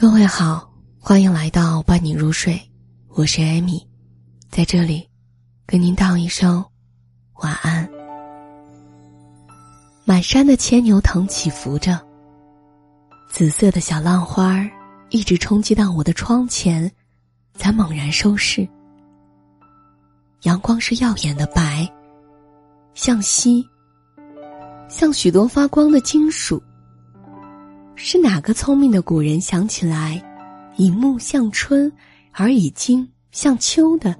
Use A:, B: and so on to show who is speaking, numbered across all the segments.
A: 各位好，欢迎来到伴你入睡，我是艾米，在这里跟您道一声晚安。满山的牵牛藤起伏着，紫色的小浪花儿一直冲击到我的窗前，才猛然收势。阳光是耀眼的白，像锡，像许多发光的金属。是哪个聪明的古人想起来，以木像春，而以金像秋的？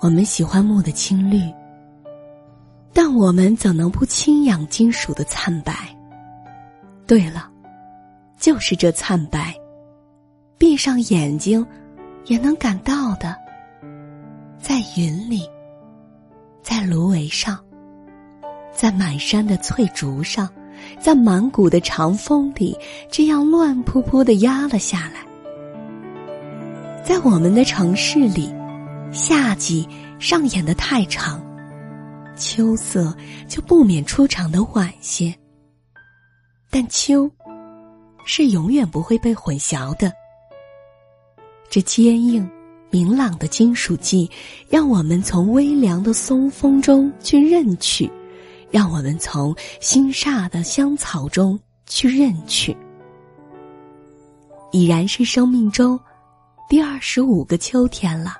A: 我们喜欢木的青绿，但我们怎能不轻仰金属的灿白？对了，就是这灿白，闭上眼睛也能感到的，在云里，在芦苇上，在满山的翠竹上。在满谷的长风里，这样乱扑扑的压了下来。在我们的城市里，夏季上演的太长，秋色就不免出场的晚些。但秋，是永远不会被混淆的。这坚硬、明朗的金属季，让我们从微凉的松风中去认取。让我们从新煞的香草中去认取，已然是生命中第二十五个秋天了，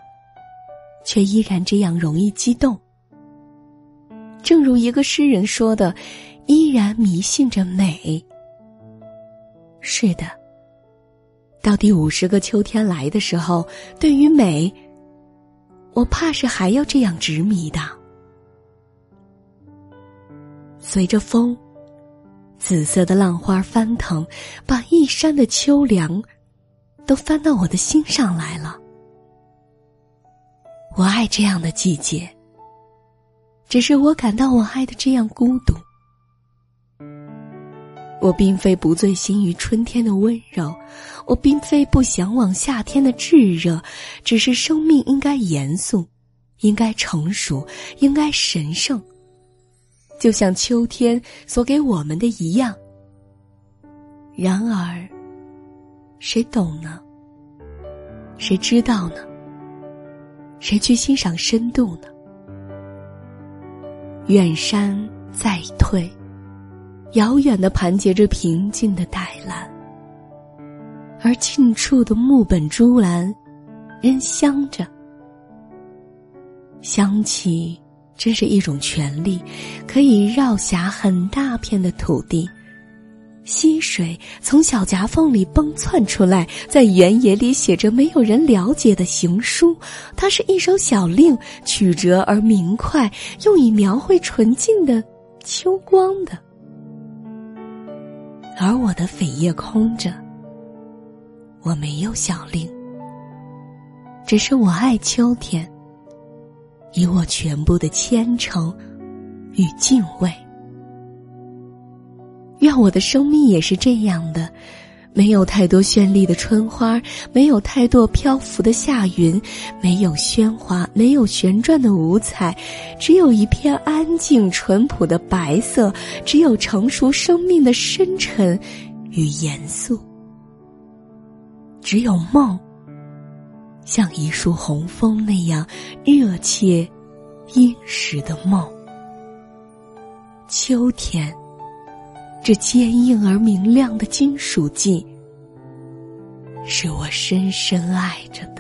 A: 却依然这样容易激动。正如一个诗人说的：“依然迷信着美。”是的，到第五十个秋天来的时候，对于美，我怕是还要这样执迷的。随着风，紫色的浪花翻腾，把一山的秋凉都翻到我的心上来了。我爱这样的季节，只是我感到我爱的这样孤独。我并非不醉心于春天的温柔，我并非不向往夏天的炙热，只是生命应该严肃，应该成熟，应该神圣。就像秋天所给我们的一样。然而，谁懂呢？谁知道呢？谁去欣赏深度呢？远山在退，遥远的盘结着平静的黛蓝，而近处的木本珠兰，仍香着，香气。真是一种权利，可以绕辖很大片的土地。溪水从小夹缝里崩窜出来，在原野里写着没有人了解的行书。它是一首小令，曲折而明快，用以描绘纯净的秋光的。而我的扉页空着，我没有小令，只是我爱秋天。以我全部的虔诚与敬畏，愿我的生命也是这样的，没有太多绚丽的春花，没有太多漂浮的夏云，没有喧哗，没有旋转的五彩，只有一片安静淳朴的白色，只有成熟生命的深沉与严肃，只有梦。像一束红枫那样热切、殷实的梦。秋天，这坚硬而明亮的金属季，是我深深爱着。